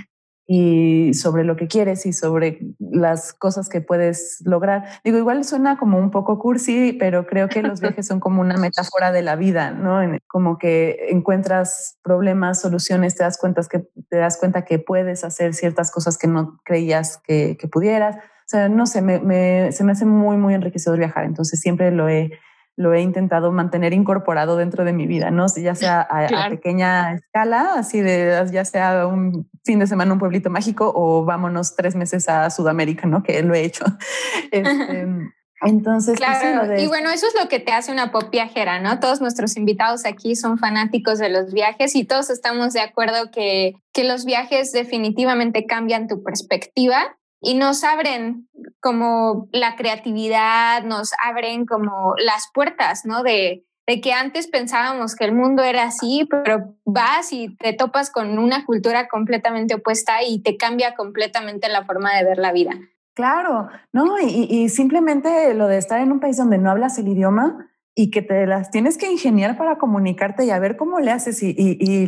y sobre lo que quieres y sobre las cosas que puedes lograr. Digo, igual suena como un poco cursi, pero creo que los [LAUGHS] viajes son como una metáfora de la vida, ¿no? Como que encuentras problemas, soluciones, te das cuenta que, te das cuenta que puedes hacer ciertas cosas que no creías que, que pudieras o sea, no sé, me, se me hace muy, muy enriquecedor viajar. Entonces siempre lo he, lo he intentado mantener incorporado dentro de mi vida, ¿no? Ya sea a, pequeña escala, así de, ya sea un fin de semana un pueblito mágico o vámonos tres meses a Sudamérica, ¿no? Que lo he hecho. [LAUGHS] Este, [LAUGHS] entonces, pues claro, y bueno, eso es lo que te hace una pop viajera, ¿no? Todos nuestros invitados aquí son fanáticos de los viajes y todos estamos de acuerdo que, que los viajes definitivamente cambian tu perspectiva y nos abren como la creatividad, nos abren como las puertas, ¿no? De, de que antes pensábamos que el mundo era así, pero vas y te topas con una cultura completamente opuesta y te cambia completamente la forma de ver la vida. Claro, no, y, y simplemente lo de estar en un país donde no hablas el idioma, y que te las tienes que ingeniar para comunicarte y a ver cómo le haces y, y, y,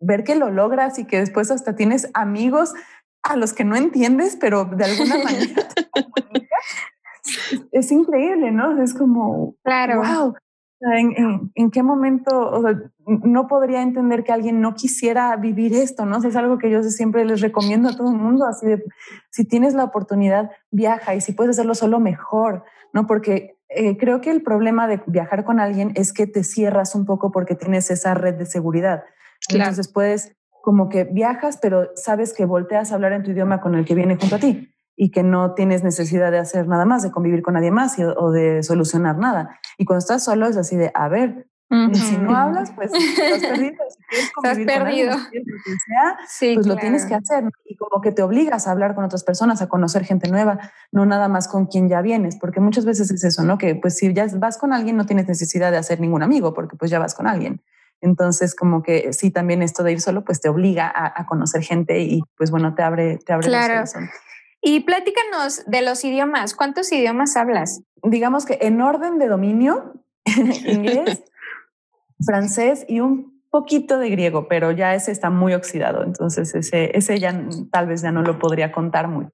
ver que lo logras y que después hasta tienes amigos a los que no entiendes, pero de alguna [LAUGHS] manera es, increíble, ¿no? Es como, claro. wow, ¿En, qué momento no podría entender que alguien no quisiera vivir esto? ¿no? es algo que yo siempre les recomiendo a todo el mundo, así de, si tienes la oportunidad, viaja y si puedes hacerlo solo mejor, ¿no? Porque eh, creo que el problema de viajar con alguien es que te cierras un poco porque tienes esa red de seguridad. Entonces puedes como que viajas, pero sabes que volteas a hablar en tu idioma con el que viene junto a ti y que no tienes necesidad de hacer nada más, de convivir con nadie más o de solucionar nada. Y cuando estás solo es así de, a ver, si no hablas, pues estás perdido. Si quieres [LAUGHS] estás perdido. sea, pues lo tienes que hacer. Y como que te obligas a hablar con otras personas, a conocer gente nueva, no nada más con quien ya vienes, porque muchas veces es eso, ¿no? Que pues si ya vas con alguien no tienes necesidad de hacer ningún amigo, porque pues ya vas con alguien. Entonces, como que sí, también esto de ir solo, pues te obliga a, conocer gente y pues bueno, te abre, te abre claro. Y platícanos de los idiomas. ¿Cuántos idiomas hablas? Digamos que en orden de dominio, [LAUGHS] inglés, [LAUGHS] francés y un poquito de griego, pero ya ese está muy oxidado, entonces ese, ese ya tal vez ya no lo podría contar mucho.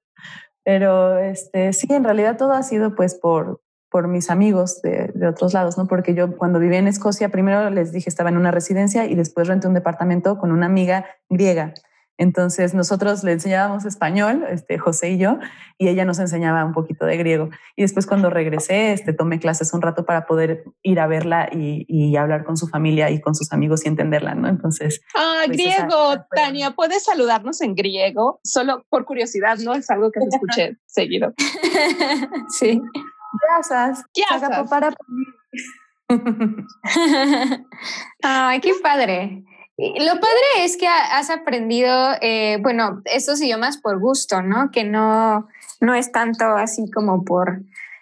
Pero este, sí, en realidad todo ha sido pues por, por mis amigos de, de, otros lados, ¿no? Porque yo cuando vivía en Escocia, primero les dije estaba en una residencia y después renté un departamento con una amiga griega. Entonces nosotros le enseñábamos español, este, José y yo, y ella nos enseñaba un poquito de griego. Y después cuando regresé, este, tomé clases un rato para poder ir a verla y, y hablar con su familia y con sus amigos y entenderla, ¿no? Entonces... Ah, pues, griego, Tania, ¿puedes saludarnos en griego? Solo por curiosidad, ¿no? Es algo que se [LAUGHS] escuché seguido. sí. Gracias. Gracias. Para [LAUGHS] Ay, qué padre. Lo padre es que has aprendido, eh, bueno, estos idiomas por gusto, ¿no? Que no, no es tanto así como por,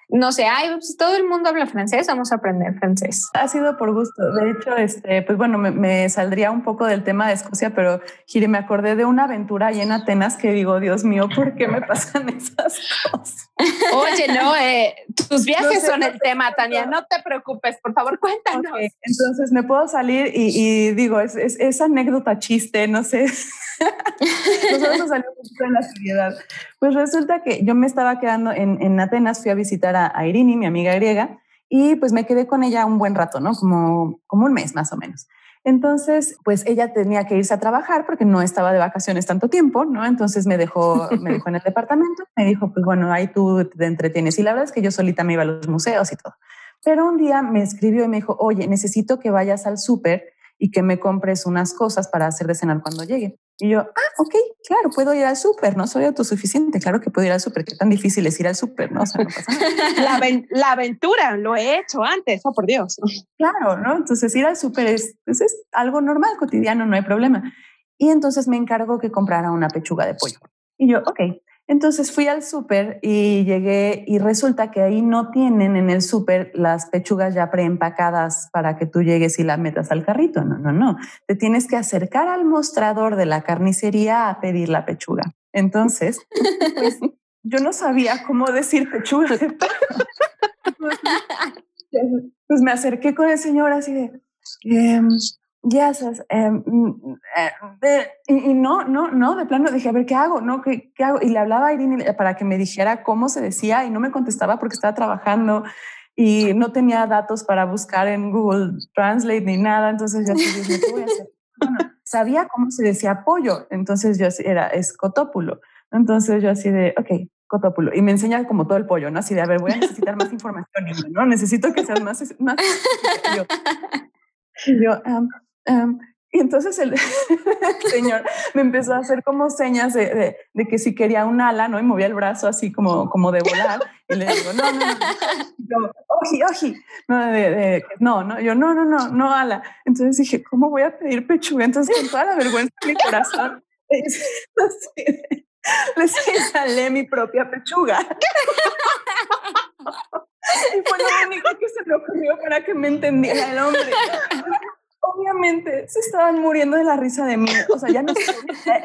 no sé, ay, pues, todo el mundo habla francés, vamos a aprender francés. Ha sido por gusto. De hecho, este, pues bueno, me, saldría un poco del tema de Escocia, pero Gire, me acordé de una aventura ahí en Atenas que digo, Dios mío, ¿por qué me pasan esas cosas? [LAUGHS] Oye, no, eh, tus viajes son el tema, Tania, no te preocupes, por favor, cuéntanos. Entonces me puedo salir y, digo, es, es, anécdota chiste, no sé. [LAUGHS] Nosotros salimos un poquito en la seriedad. Pues resulta que yo me estaba quedando en, en Atenas, fui a visitar a, a, Irini, mi amiga griega, y pues me quedé con ella un buen rato, ¿no? Como, como un mes más o menos. Entonces, pues ella tenía que irse a trabajar porque no estaba de vacaciones tanto tiempo, ¿no? Entonces me dejó, me dejó en el departamento, me dijo, pues bueno, ahí tú te entretienes. Y la verdad es que yo solita me iba a los museos y todo. Pero un día me escribió y me dijo, oye, necesito que vayas al súper y que me compres unas cosas para hacer de cenar cuando llegue. Y yo, ah, ok, claro, puedo ir al súper, no soy autosuficiente, claro que puedo ir al súper, qué tan difícil es ir al súper, ¿no? O sea, no pasa nada. [LAUGHS] La, la, aventura, lo he hecho antes, oh por Dios. Claro, ¿no? Entonces ir al súper es, pues, es algo normal, cotidiano, no hay problema. Y entonces me encargó que comprara una pechuga de pollo. Y yo, ok, entonces fui al súper y llegué y resulta que ahí no tienen en el súper las pechugas ya preempacadas para que tú llegues y la metas al carrito. No, no, no. Te tienes que acercar al mostrador de la carnicería a pedir la pechuga. Entonces, pues [LAUGHS] yo no sabía cómo decir pechuga [LAUGHS] pues me acerqué con el señor así de, em, ya sabes, em, mm, eh, y, no, no, no, de plano dije, a ver, ¿qué hago? ¿No? ¿Qué, qué hago? Y le hablaba a Irene para que me dijera cómo se decía y no me contestaba porque estaba trabajando y no tenía datos para buscar en Google Translate ni nada. Entonces yo así, ¿qué voy a hacer? Bueno, sabía cómo se decía pollo, entonces yo así, era escotópulo. Entonces yo así de, ok, cotópulo. Y me enseña como todo el pollo, ¿no? Así de, a ver, voy a necesitar más información, ¿no? Necesito que seas más... más [LAUGHS] yo, yo y entonces [LAUGHS] el, señor me empezó a hacer como señas de, de, que si quería un ala, ¿no? Y movía el brazo así como, como de volar. Y le digo, no, no, no. Oji, oji. No, de, no, no. Yo, no, no, no, no ala. Entonces dije, ¿cómo voy a pedir pechuga? Entonces, con toda la vergüenza de mi corazón, [LAUGHS] le señalé mi propia pechuga. [LAUGHS] y fue lo único que se me ocurrió para que me entendiera el hombre obviamente se estaban muriendo de la risa de mí. O sea, ya no sé,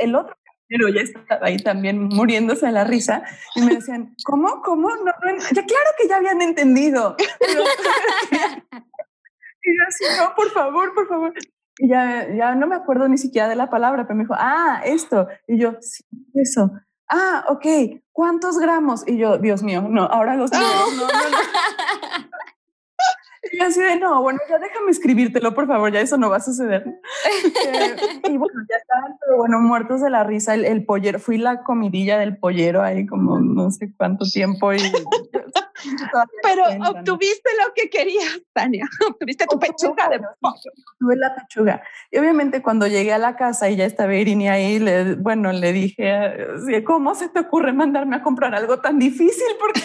el otro pero ya estaba ahí también muriéndose de la risa y me decían, ¿cómo? ¿Cómo? No, ya claro que ya habían entendido. [LAUGHS] y yo así, no, por favor, por favor. Y ya, ya no me acuerdo ni siquiera de la palabra, pero me dijo, ah, esto. Y yo, sí, eso. Ah, ok, ¿cuántos gramos? Y yo, Dios mío, no, ahora los no, no, no. [LAUGHS] Y así de, no, bueno, ya déjame escribírtelo, por favor, ya eso no va a suceder. [LAUGHS] Eh, y bueno, ya estaban, pero bueno, muertos de la risa. El, el, pollero, fui la comidilla del pollero ahí como no sé cuánto tiempo. Y, [LAUGHS] pero obtuviste lo que querías, Tania. [LAUGHS] Obtuviste tu pechuga de pollo. Tuve la pechuga. Y obviamente cuando llegué a la casa y ya estaba Irini ahí, le, bueno, le dije, ¿cómo se te ocurre mandarme a comprar algo tan difícil? Porque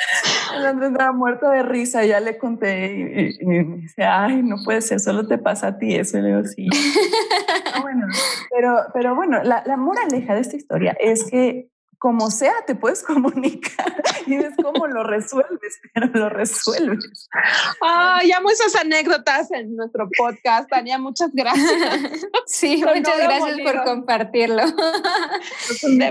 [LAUGHS] el Andrés estaba muerto de risa, ya le conté y, me dice, ay, no puede ser, solo te pasa a ti eso. Y le digo, sí. [LAUGHS] Ah, bueno, pero, pero bueno, la, la moraleja de esta historia es que como sea, te puedes [LAUGHS] comunicar y es como lo resuelves, pero lo resuelves. Ay, amo esas anécdotas en nuestro podcast, Tania, muchas gracias. [LAUGHS] Sí, muchas gracias por compartirlo.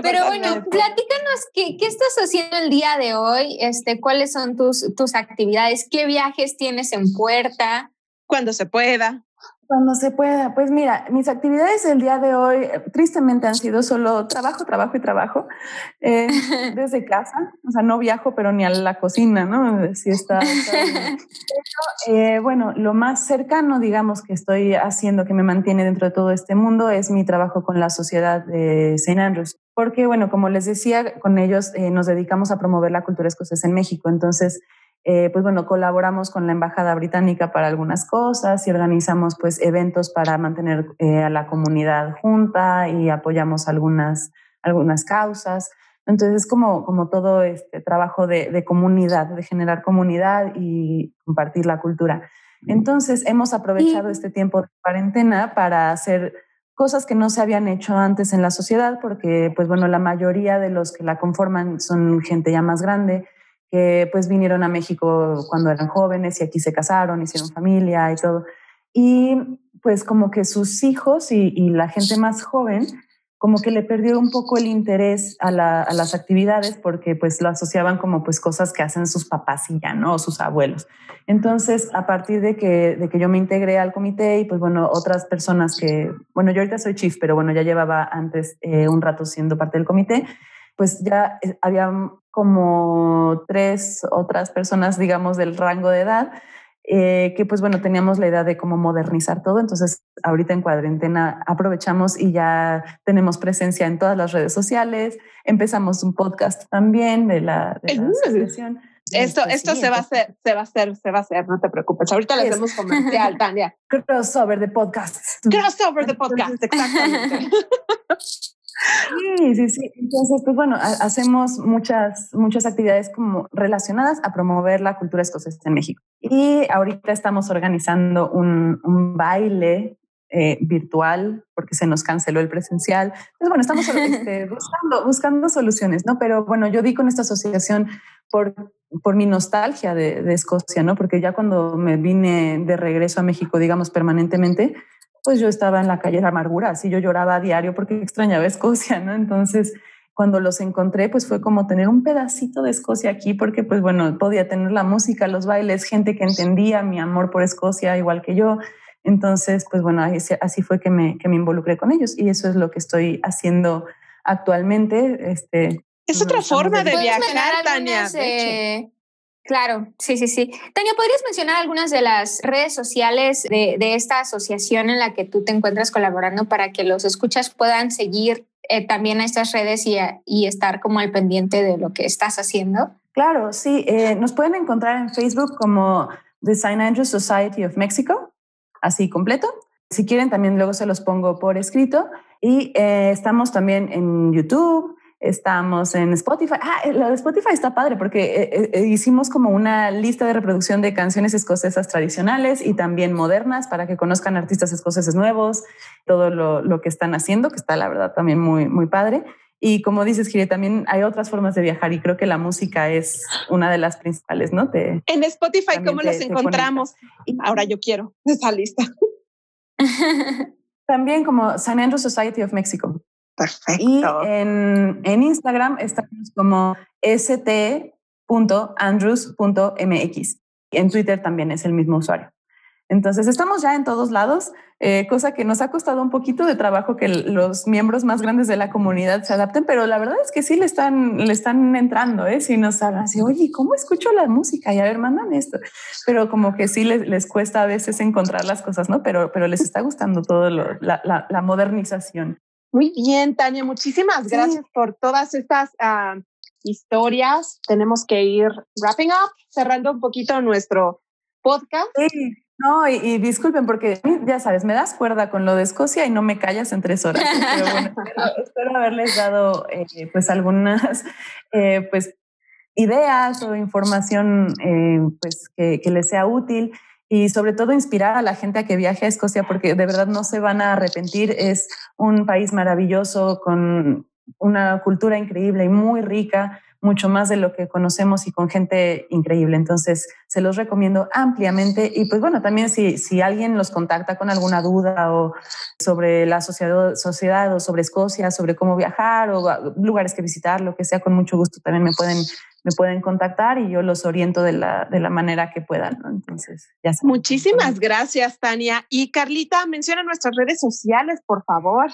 pero bueno, platícanos ¿qué, qué, estás haciendo el día de hoy, este, cuáles son tus, tus actividades, qué viajes tienes en puerta. Cuando se pueda. Cuando se pueda. Pues mira, mis actividades el día de hoy eh, tristemente han sido solo trabajo, trabajo y trabajo eh, [LAUGHS] desde casa. O sea, no viajo, pero ni a la cocina, ¿no? Si está. [LAUGHS] eh, bueno, lo más cercano, digamos, que estoy haciendo que me mantiene dentro de todo este mundo es mi trabajo con la sociedad de St. Andrews. Porque, bueno, como les decía, con ellos eh, nos dedicamos a promover la cultura escocesa en México. Entonces, eh, pues bueno, colaboramos con la Embajada Británica para algunas cosas y organizamos pues eventos para mantener eh, a la comunidad junta y apoyamos algunas, algunas causas. Entonces es como, como todo este trabajo de, de comunidad, de generar comunidad y compartir la cultura. Entonces hemos aprovechado este tiempo de cuarentena para hacer cosas que no se habían hecho antes en la sociedad, porque pues bueno, la mayoría de los que la conforman son gente ya más grande, que pues vinieron a México cuando eran jóvenes y aquí se casaron, hicieron familia y todo. Y pues como que sus hijos y, la gente más joven como que le perdió un poco el interés a, las actividades porque pues lo asociaban como pues cosas que hacen sus papás y ya, ¿no? Sus abuelos. Entonces, a partir de que, de que yo me integré al comité y pues bueno, otras personas que, bueno, yo ahorita soy chief, pero bueno, ya llevaba antes eh, un rato siendo parte del comité, pues ya eh, había como tres otras personas, digamos, del rango de edad eh, que pues bueno, teníamos la idea de cómo modernizar todo, entonces ahorita en cuarentena aprovechamos y ya tenemos presencia en todas las redes sociales, empezamos un podcast también de la, de la asociación. Esto, este, esto se va a hacer, se va a hacer, se va a hacer, no te preocupes. Ahorita le hacemos [LAUGHS] comercial, Tania. Crossover de podcasts. Crossover de podcast, [LAUGHS] exactamente. Sí, sí, sí. Entonces, pues bueno, hacemos muchas, muchas actividades como relacionadas a promover la cultura escocesa en México. Y ahorita estamos organizando un, un baile eh, virtual porque se nos canceló el presencial. Entonces, bueno, estamos [LAUGHS] este, buscando, buscando soluciones, ¿no? Pero bueno, yo di con esta asociación por, por mi nostalgia de, de Escocia, ¿no? Porque ya cuando me vine de regreso a México, digamos, permanentemente, pues yo estaba en la calle de amargura, así yo lloraba a diario porque extrañaba Escocia, ¿no? Entonces, cuando los encontré, pues fue como tener un pedacito de Escocia aquí, porque pues bueno, podía tener la música, los bailes, gente que entendía mi amor por Escocia igual que yo. Entonces, pues bueno, así, fue que me, que me involucré con ellos y eso es lo que estoy haciendo actualmente. Este, es otra forma de viajar, Tania. Claro, sí, sí, sí. Tania, ¿podrías mencionar algunas de las redes sociales de, esta asociación en la que tú te encuentras colaborando para que los escuchas puedan seguir eh, también a estas redes y, estar como al pendiente de lo que estás haciendo? Claro, sí. Eh, nos pueden encontrar en Facebook como The St. Andrews Society of Mexico, así completo. Si quieren, también luego se los pongo por escrito. Y eh, estamos también en YouTube, Estamos en Spotify. Ah, lo de Spotify está padre porque eh, eh, eh, hicimos como una lista de reproducción de canciones escocesas tradicionales y también modernas para que conozcan artistas escoceses nuevos, todo lo, lo, que están haciendo, que está la verdad también muy, muy padre. Y como dices, Gire, también hay otras formas de viajar y creo que la música es una de las principales, ¿no? Te, en Spotify, ¿cómo los encontramos? Ahora yo quiero esa lista. [LAUGHS] [LAUGHS] también como San Andrew Society of Mexico. Perfecto. Y en, en Instagram estamos como st.andrews.mx. En Twitter también es el mismo usuario. Entonces, estamos ya en todos lados, eh, cosa que nos ha costado un poquito de trabajo que los miembros más grandes de la comunidad se adapten, pero la verdad es que sí le están, le están entrando, ¿eh? Si nos hablan así, oye, ¿cómo escucho la música? Y a ver, mandan esto. Pero como que sí les, les cuesta a veces encontrar las cosas, ¿no? Pero, pero les está gustando todo lo, la, la, la modernización. Muy bien, Tania, muchísimas gracias por todas estas ah, historias. Tenemos que ir wrapping up, cerrando un poquito nuestro podcast. Sí. No, y, disculpen porque ya sabes, me das cuerda con lo de Escocia y no me callas en tres horas. Pero bueno, [LAUGHS] espero, haberles dado eh, pues algunas eh, pues ideas o información eh, pues que, que les sea útil y sobre todo inspirar a la gente a que viaje a Escocia porque de verdad no se van a arrepentir. Es un país maravilloso con una cultura increíble y muy rica, mucho más de lo que conocemos y con gente increíble. Entonces, se los recomiendo ampliamente. Y pues bueno, también si, si alguien los contacta con alguna duda o sobre la sociedad, sociedad o sobre Escocia, sobre cómo viajar o lugares que visitar, lo que sea, con mucho gusto también me pueden me pueden contactar y yo los oriento de la, de la manera que puedan. Entonces, ya Muchísimas gracias, Tania. Y Carlita, menciona nuestras redes sociales, por favor.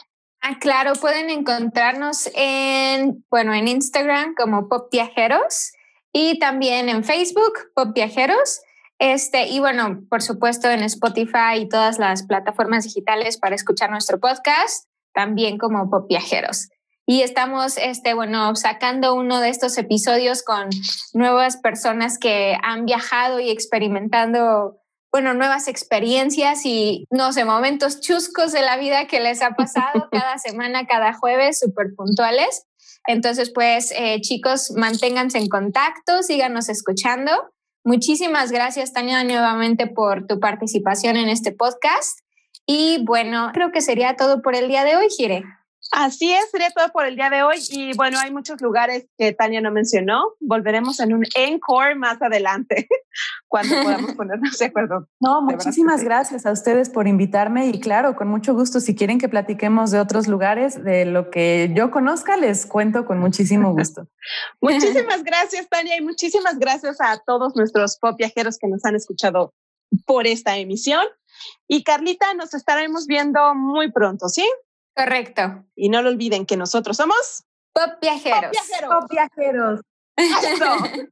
Ah, claro, pueden encontrarnos en, bueno, en Instagram como Pop Viajeros y también en Facebook, Pop Viajeros. Este, y bueno, por supuesto en Spotify y todas las plataformas digitales para escuchar nuestro podcast, también como Pop Viajeros y estamos, este, bueno, sacando uno de estos episodios con nuevas personas que han viajado y experimentando, bueno, nuevas experiencias y, no sé, momentos chuscos de la vida que les ha pasado [LAUGHS] cada semana, cada jueves, súper puntuales. Entonces, pues, eh, chicos, manténganse en contacto, síganos escuchando. Muchísimas gracias, Tania, nuevamente por tu participación en este podcast. Y bueno, creo que sería todo por el día de hoy, Gire. Así es, sería todo por el día de hoy. Y bueno, hay muchos lugares que Tania no mencionó. Volveremos en un encore más adelante, [LAUGHS] cuando podamos [LAUGHS] ponernos de acuerdo. No, muchísimas gracias a ustedes por invitarme. Y claro, con mucho gusto, si quieren que platiquemos de otros lugares, de lo que yo conozca, les cuento con muchísimo gusto. [LAUGHS] muchísimas gracias, Tania, y muchísimas gracias a todos nuestros pop viajeros que nos han escuchado por esta emisión. Y Carlita, nos estaremos viendo muy pronto, ¿sí? Correcto. Y no lo olviden que nosotros somos Pop Viajeros. Pop Viajeros. Pop Viajeros. [LAUGHS]